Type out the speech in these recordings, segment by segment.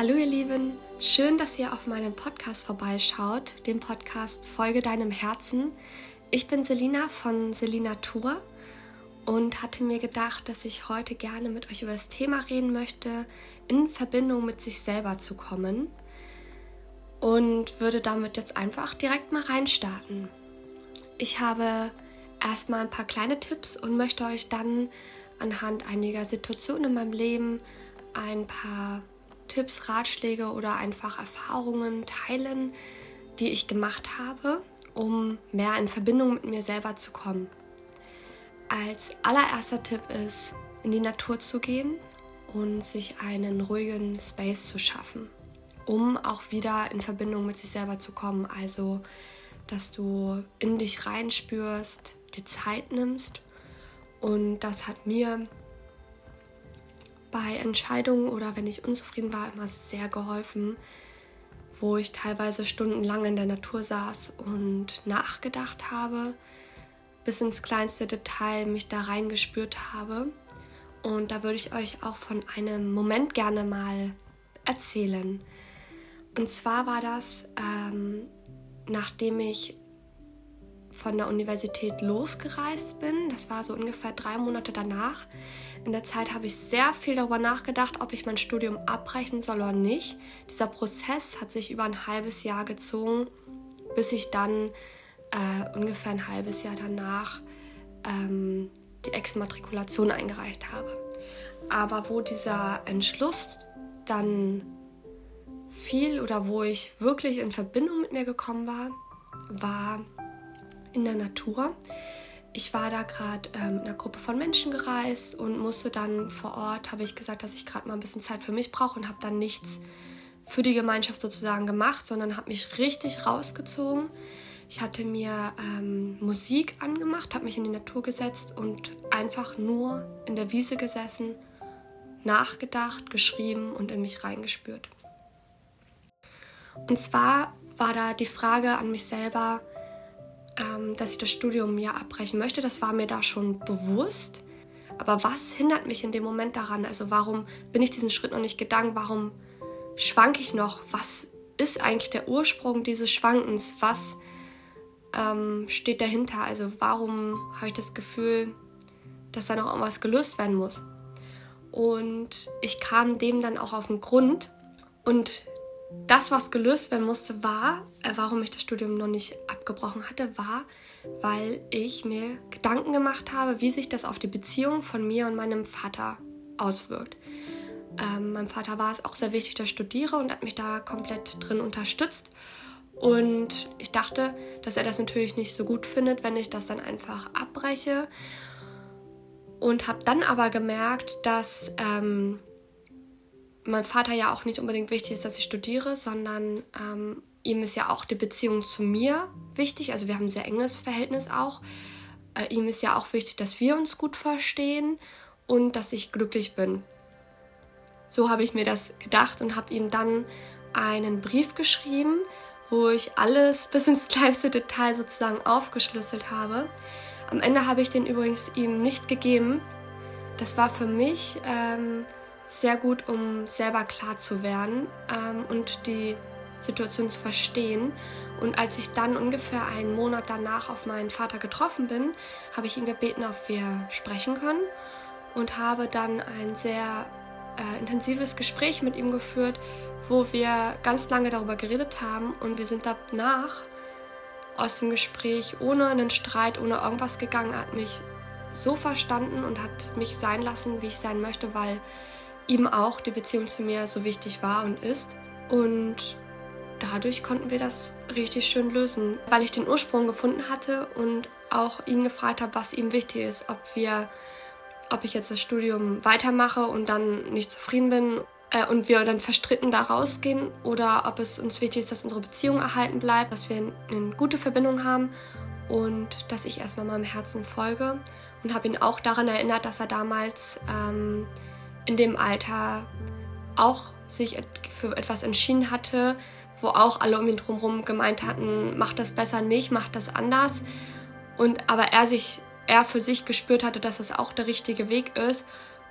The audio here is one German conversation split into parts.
Hallo ihr Lieben, schön, dass ihr auf meinem Podcast vorbeischaut, dem Podcast Folge deinem Herzen. Ich bin Selina von Selina Tour und hatte mir gedacht, dass ich heute gerne mit euch über das Thema reden möchte, in Verbindung mit sich selber zu kommen und würde damit jetzt einfach direkt mal reinstarten. Ich habe erstmal ein paar kleine Tipps und möchte euch dann anhand einiger Situationen in meinem Leben ein paar Tipps, Ratschläge oder einfach Erfahrungen teilen, die ich gemacht habe, um mehr in Verbindung mit mir selber zu kommen. Als allererster Tipp ist, in die Natur zu gehen und sich einen ruhigen Space zu schaffen, um auch wieder in Verbindung mit sich selber zu kommen. Also, dass du in dich reinspürst, die Zeit nimmst. Und das hat mir bei Entscheidungen oder wenn ich unzufrieden war, immer sehr geholfen, wo ich teilweise stundenlang in der Natur saß und nachgedacht habe, bis ins kleinste Detail mich da reingespürt habe. Und da würde ich euch auch von einem Moment gerne mal erzählen. Und zwar war das, ähm, nachdem ich von der Universität losgereist bin. Das war so ungefähr drei Monate danach. In der Zeit habe ich sehr viel darüber nachgedacht, ob ich mein Studium abbrechen soll oder nicht. Dieser Prozess hat sich über ein halbes Jahr gezogen, bis ich dann äh, ungefähr ein halbes Jahr danach ähm, die Exmatrikulation eingereicht habe. Aber wo dieser Entschluss dann fiel oder wo ich wirklich in Verbindung mit mir gekommen war, war in der Natur. Ich war da gerade ähm, in einer Gruppe von Menschen gereist und musste dann vor Ort, habe ich gesagt, dass ich gerade mal ein bisschen Zeit für mich brauche und habe dann nichts für die Gemeinschaft sozusagen gemacht, sondern habe mich richtig rausgezogen. Ich hatte mir ähm, Musik angemacht, habe mich in die Natur gesetzt und einfach nur in der Wiese gesessen, nachgedacht, geschrieben und in mich reingespürt. Und zwar war da die Frage an mich selber, ähm, dass ich das Studium ja abbrechen möchte. Das war mir da schon bewusst. Aber was hindert mich in dem Moment daran? Also warum bin ich diesen Schritt noch nicht gegangen? Warum schwanke ich noch? Was ist eigentlich der Ursprung dieses Schwankens? Was ähm, steht dahinter? Also warum habe ich das Gefühl, dass da noch irgendwas gelöst werden muss? Und ich kam dem dann auch auf den Grund. Und das, was gelöst werden musste, war, äh, warum ich das Studium noch nicht abgebrochen hatte, war, weil ich mir Gedanken gemacht habe, wie sich das auf die Beziehung von mir und meinem Vater auswirkt. Ähm, meinem Vater war es auch sehr wichtig, dass ich studiere und hat mich da komplett drin unterstützt. Und ich dachte, dass er das natürlich nicht so gut findet, wenn ich das dann einfach abbreche. Und habe dann aber gemerkt, dass ähm, mein Vater ja auch nicht unbedingt wichtig ist, dass ich studiere, sondern ähm, ihm ist ja auch die Beziehung zu mir wichtig. Also wir haben ein sehr enges Verhältnis auch. Äh, ihm ist ja auch wichtig, dass wir uns gut verstehen und dass ich glücklich bin. So habe ich mir das gedacht und habe ihm dann einen Brief geschrieben, wo ich alles bis ins kleinste Detail sozusagen aufgeschlüsselt habe. Am Ende habe ich den übrigens ihm nicht gegeben. Das war für mich ähm, sehr gut, um selber klar zu werden ähm, und die Situation zu verstehen. Und als ich dann ungefähr einen Monat danach auf meinen Vater getroffen bin, habe ich ihn gebeten, ob wir sprechen können und habe dann ein sehr äh, intensives Gespräch mit ihm geführt, wo wir ganz lange darüber geredet haben und wir sind danach aus dem Gespräch ohne einen Streit, ohne irgendwas gegangen, hat mich so verstanden und hat mich sein lassen, wie ich sein möchte, weil ihm auch die Beziehung zu mir so wichtig war und ist. Und dadurch konnten wir das richtig schön lösen, weil ich den Ursprung gefunden hatte und auch ihn gefragt habe, was ihm wichtig ist, ob wir, ob ich jetzt das Studium weitermache und dann nicht zufrieden bin äh, und wir dann verstritten da rausgehen oder ob es uns wichtig ist, dass unsere Beziehung erhalten bleibt, dass wir eine gute Verbindung haben und dass ich erstmal meinem Herzen folge und habe ihn auch daran erinnert, dass er damals ähm, in dem Alter auch sich für etwas entschieden hatte, wo auch alle um ihn drumherum gemeint hatten, mach das besser nicht, mach das anders. Und aber er sich, er für sich gespürt hatte, dass es auch der richtige Weg ist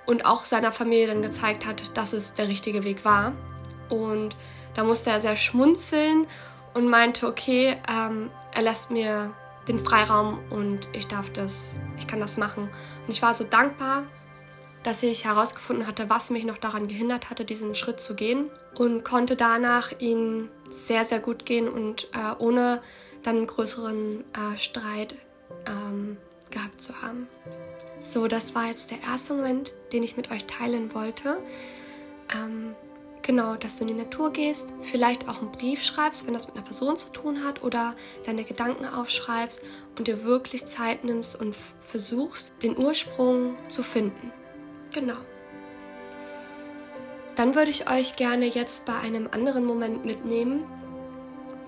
und auch seiner Familie dann gezeigt hat, dass es der richtige Weg war. Und da musste er sehr schmunzeln und meinte, okay, ähm, er lässt mir den Freiraum und ich darf das, ich kann das machen. Und ich war so dankbar, dass ich herausgefunden hatte, was mich noch daran gehindert hatte, diesen Schritt zu gehen und konnte danach ihn sehr, sehr gut gehen und äh, ohne dann einen größeren äh, Streit ähm, gehabt zu haben. So, das war jetzt der erste Moment, den ich mit euch teilen wollte. Ähm, genau, dass du in die Natur gehst, vielleicht auch einen Brief schreibst, wenn das mit einer Person zu tun hat, oder deine Gedanken aufschreibst und dir wirklich Zeit nimmst und versuchst, den Ursprung zu finden. Genau. Dann würde ich euch gerne jetzt bei einem anderen Moment mitnehmen.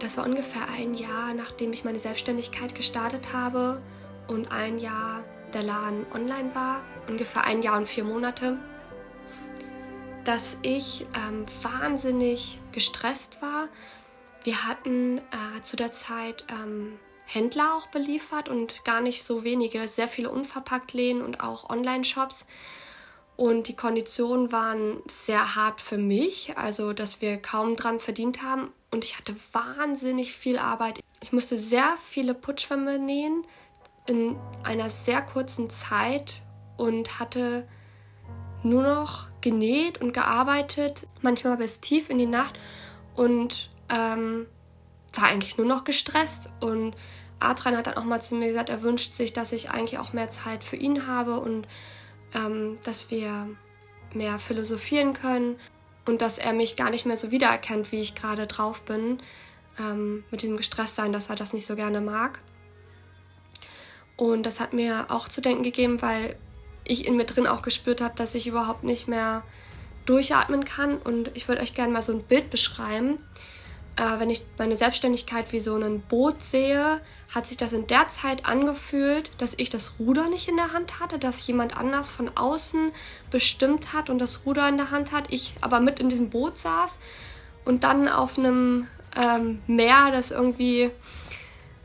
Das war ungefähr ein Jahr, nachdem ich meine Selbstständigkeit gestartet habe und ein Jahr der Laden online war, ungefähr ein Jahr und vier Monate, dass ich ähm, wahnsinnig gestresst war. Wir hatten äh, zu der Zeit ähm, Händler auch beliefert und gar nicht so wenige, sehr viele unverpackt Läden und auch Online-Shops. Und die Konditionen waren sehr hart für mich, also dass wir kaum dran verdient haben. Und ich hatte wahnsinnig viel Arbeit. Ich musste sehr viele Putschwämme nähen in einer sehr kurzen Zeit und hatte nur noch genäht und gearbeitet, manchmal bis tief in die Nacht und ähm, war eigentlich nur noch gestresst. Und Adrian hat dann auch mal zu mir gesagt, er wünscht sich, dass ich eigentlich auch mehr Zeit für ihn habe und ähm, dass wir mehr philosophieren können und dass er mich gar nicht mehr so wiedererkennt, wie ich gerade drauf bin, ähm, mit diesem Gestresstsein, dass er das nicht so gerne mag. Und das hat mir auch zu denken gegeben, weil ich in mir drin auch gespürt habe, dass ich überhaupt nicht mehr durchatmen kann. Und ich würde euch gerne mal so ein Bild beschreiben. Äh, wenn ich meine Selbstständigkeit wie so ein Boot sehe, hat sich das in der Zeit angefühlt, dass ich das Ruder nicht in der Hand hatte, dass jemand anders von außen bestimmt hat und das Ruder in der Hand hat, ich aber mit in diesem Boot saß und dann auf einem ähm, Meer, das irgendwie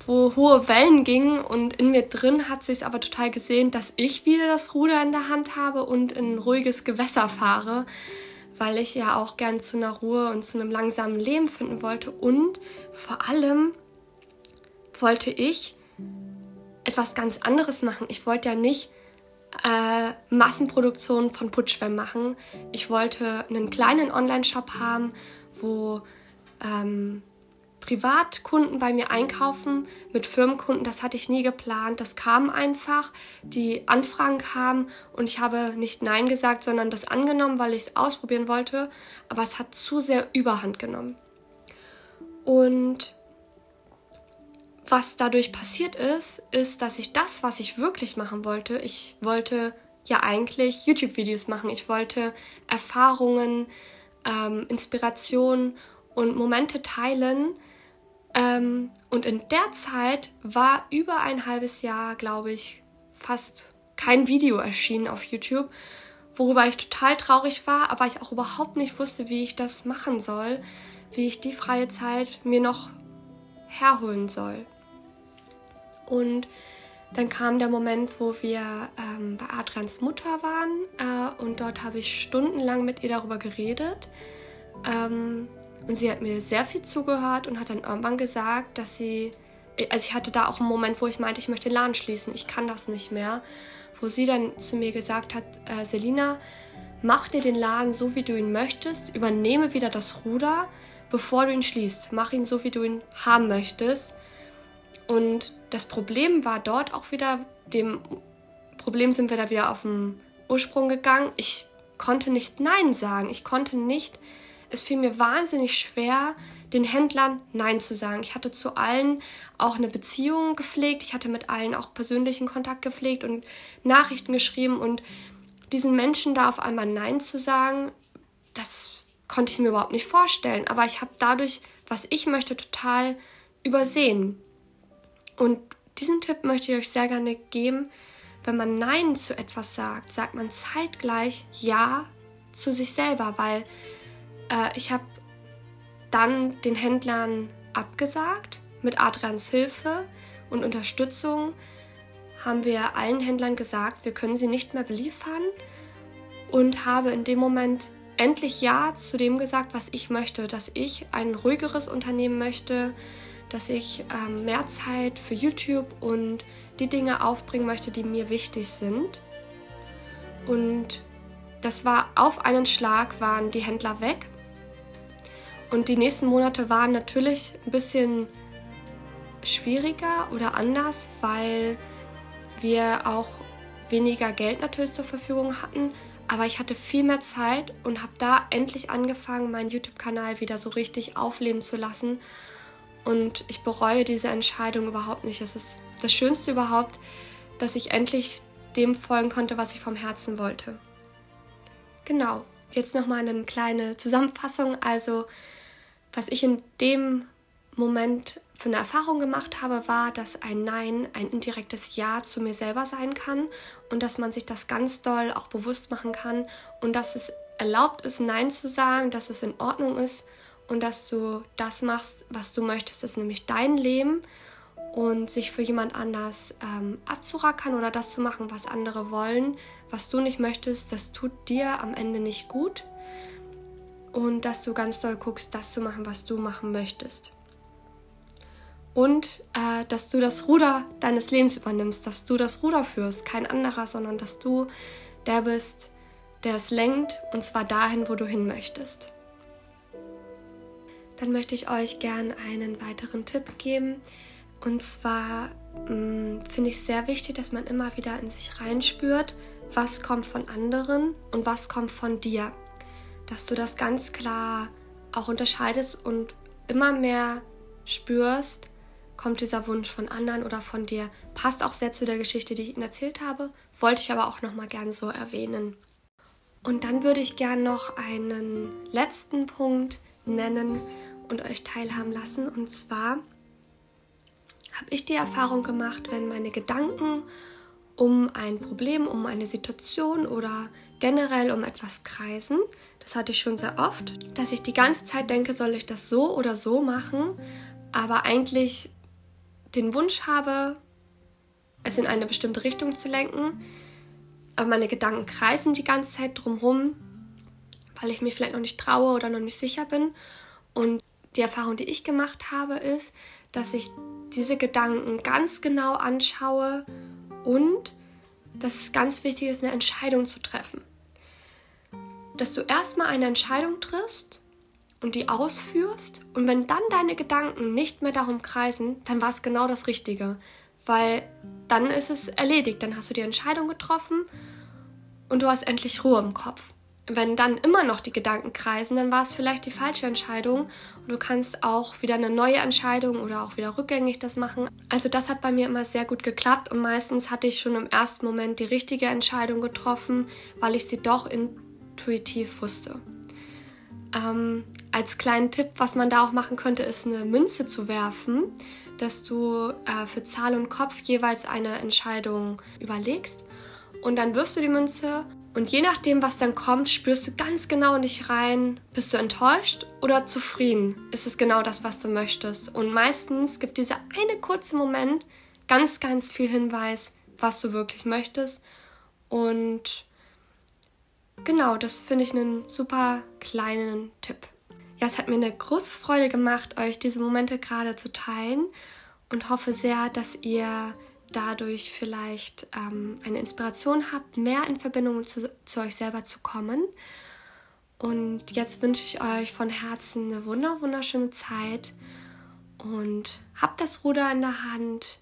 wo hohe Wellen gingen und in mir drin hat sich aber total gesehen, dass ich wieder das Ruder in der Hand habe und in ein ruhiges Gewässer fahre weil ich ja auch gern zu einer Ruhe und zu einem langsamen Leben finden wollte. Und vor allem wollte ich etwas ganz anderes machen. Ich wollte ja nicht äh, Massenproduktion von Putschwämmen machen. Ich wollte einen kleinen Online-Shop haben, wo ähm, Privatkunden bei mir einkaufen mit Firmenkunden, das hatte ich nie geplant. Das kam einfach, die Anfragen kamen und ich habe nicht Nein gesagt, sondern das angenommen, weil ich es ausprobieren wollte. Aber es hat zu sehr Überhand genommen. Und was dadurch passiert ist, ist, dass ich das, was ich wirklich machen wollte, ich wollte ja eigentlich YouTube-Videos machen. Ich wollte Erfahrungen, ähm, Inspirationen und Momente teilen, ähm, und in der Zeit war über ein halbes Jahr, glaube ich, fast kein Video erschienen auf YouTube, worüber ich total traurig war, aber ich auch überhaupt nicht wusste, wie ich das machen soll, wie ich die freie Zeit mir noch herholen soll. Und dann kam der Moment, wo wir ähm, bei Adrians Mutter waren äh, und dort habe ich stundenlang mit ihr darüber geredet. Ähm, und sie hat mir sehr viel zugehört und hat dann irgendwann gesagt, dass sie, also ich hatte da auch einen Moment, wo ich meinte, ich möchte den Laden schließen, ich kann das nicht mehr. Wo sie dann zu mir gesagt hat, äh, Selina, mach dir den Laden so, wie du ihn möchtest, übernehme wieder das Ruder, bevor du ihn schließt. Mach ihn so, wie du ihn haben möchtest. Und das Problem war dort auch wieder, dem Problem sind wir da wieder auf den Ursprung gegangen. Ich konnte nicht Nein sagen. Ich konnte nicht es fiel mir wahnsinnig schwer, den Händlern Nein zu sagen. Ich hatte zu allen auch eine Beziehung gepflegt. Ich hatte mit allen auch persönlichen Kontakt gepflegt und Nachrichten geschrieben. Und diesen Menschen da auf einmal Nein zu sagen, das konnte ich mir überhaupt nicht vorstellen. Aber ich habe dadurch, was ich möchte, total übersehen. Und diesen Tipp möchte ich euch sehr gerne geben. Wenn man Nein zu etwas sagt, sagt man zeitgleich Ja zu sich selber, weil äh, ich habe dann den Händlern abgesagt. Mit Adrians Hilfe und Unterstützung haben wir allen Händlern gesagt, wir können sie nicht mehr beliefern und habe in dem Moment endlich Ja zu dem gesagt, was ich möchte, dass ich ein ruhigeres Unternehmen möchte, dass ich ähm, mehr Zeit für YouTube und die Dinge aufbringen möchte, die mir wichtig sind. Und das war auf einen Schlag, waren die Händler weg. Und die nächsten Monate waren natürlich ein bisschen schwieriger oder anders, weil wir auch weniger Geld natürlich zur Verfügung hatten. Aber ich hatte viel mehr Zeit und habe da endlich angefangen, meinen YouTube-Kanal wieder so richtig aufleben zu lassen. Und ich bereue diese Entscheidung überhaupt nicht. Es ist das Schönste überhaupt, dass ich endlich dem folgen konnte, was ich vom Herzen wollte. Genau, jetzt nochmal eine kleine Zusammenfassung. Also, was ich in dem Moment für eine Erfahrung gemacht habe, war, dass ein Nein ein indirektes Ja zu mir selber sein kann und dass man sich das ganz doll auch bewusst machen kann und dass es erlaubt ist, Nein zu sagen, dass es in Ordnung ist und dass du das machst, was du möchtest, das ist nämlich dein Leben und sich für jemand anders ähm, abzurackern oder das zu machen, was andere wollen, was du nicht möchtest, das tut dir am Ende nicht gut und dass du ganz doll guckst, das zu machen, was du machen möchtest und äh, dass du das Ruder deines Lebens übernimmst, dass du das Ruder führst, kein anderer, sondern dass du der bist, der es lenkt und zwar dahin, wo du hin möchtest. Dann möchte ich euch gern einen weiteren Tipp geben und zwar mm, finde ich sehr wichtig, dass man immer wieder in sich reinspürt, was kommt von anderen und was kommt von dir. Dass du das ganz klar auch unterscheidest und immer mehr spürst, kommt dieser Wunsch von anderen oder von dir. Passt auch sehr zu der Geschichte, die ich Ihnen erzählt habe, wollte ich aber auch noch mal gern so erwähnen. Und dann würde ich gern noch einen letzten Punkt nennen und euch teilhaben lassen. Und zwar habe ich die Erfahrung gemacht, wenn meine Gedanken um ein Problem, um eine Situation oder generell um etwas kreisen, das hatte ich schon sehr oft, dass ich die ganze Zeit denke, soll ich das so oder so machen, aber eigentlich den Wunsch habe, es in eine bestimmte Richtung zu lenken, aber meine Gedanken kreisen die ganze Zeit drumherum, weil ich mir vielleicht noch nicht traue oder noch nicht sicher bin. Und die Erfahrung, die ich gemacht habe, ist, dass ich diese Gedanken ganz genau anschaue und dass es ganz wichtig ist, eine Entscheidung zu treffen. Dass du erstmal eine Entscheidung triffst und die ausführst. Und wenn dann deine Gedanken nicht mehr darum kreisen, dann war es genau das Richtige, weil dann ist es erledigt, dann hast du die Entscheidung getroffen und du hast endlich Ruhe im Kopf. Wenn dann immer noch die Gedanken kreisen, dann war es vielleicht die falsche Entscheidung. Und du kannst auch wieder eine neue Entscheidung oder auch wieder rückgängig das machen. Also das hat bei mir immer sehr gut geklappt. Und meistens hatte ich schon im ersten Moment die richtige Entscheidung getroffen, weil ich sie doch intuitiv wusste. Ähm, als kleinen Tipp, was man da auch machen könnte, ist eine Münze zu werfen, dass du äh, für Zahl und Kopf jeweils eine Entscheidung überlegst. Und dann wirfst du die Münze und je nachdem, was dann kommt, spürst du ganz genau in dich rein, bist du enttäuscht oder zufrieden? Ist es genau das, was du möchtest? Und meistens gibt dieser eine kurze Moment ganz, ganz viel Hinweis, was du wirklich möchtest. Und Genau, das finde ich einen super kleinen Tipp. Ja, es hat mir eine große Freude gemacht, euch diese Momente gerade zu teilen und hoffe sehr, dass ihr dadurch vielleicht ähm, eine Inspiration habt, mehr in Verbindung zu, zu euch selber zu kommen. Und jetzt wünsche ich euch von Herzen eine wunder wunderschöne Zeit und habt das Ruder in der Hand,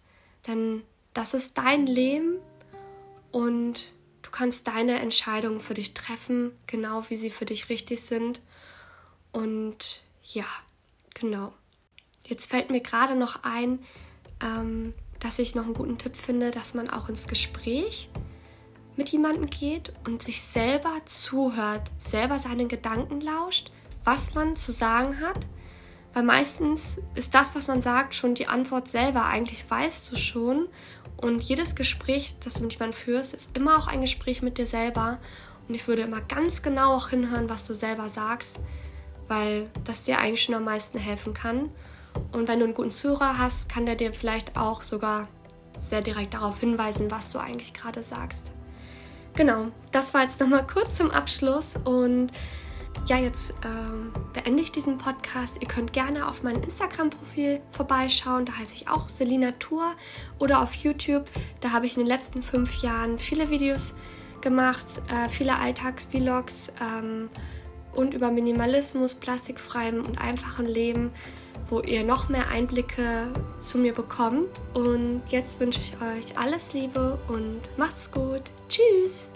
denn das ist dein Leben und kannst deine Entscheidungen für dich treffen, genau wie sie für dich richtig sind. Und ja, genau. Jetzt fällt mir gerade noch ein, ähm, dass ich noch einen guten Tipp finde, dass man auch ins Gespräch mit jemandem geht und sich selber zuhört, selber seinen Gedanken lauscht, was man zu sagen hat. Weil meistens ist das, was man sagt, schon die Antwort selber. Eigentlich weißt du schon und jedes Gespräch, das du mit jemandem führst, ist immer auch ein Gespräch mit dir selber. Und ich würde immer ganz genau auch hinhören, was du selber sagst, weil das dir eigentlich schon am meisten helfen kann. Und wenn du einen guten Zuhörer hast, kann der dir vielleicht auch sogar sehr direkt darauf hinweisen, was du eigentlich gerade sagst. Genau, das war jetzt nochmal kurz zum Abschluss und ja, jetzt ähm, beende ich diesen Podcast. Ihr könnt gerne auf mein Instagram-Profil vorbeischauen. Da heiße ich auch Selina Tour. Oder auf YouTube. Da habe ich in den letzten fünf Jahren viele Videos gemacht, äh, viele Alltagsvlogs ähm, und über Minimalismus, plastikfreiem und einfachem Leben, wo ihr noch mehr Einblicke zu mir bekommt. Und jetzt wünsche ich euch alles Liebe und macht's gut. Tschüss!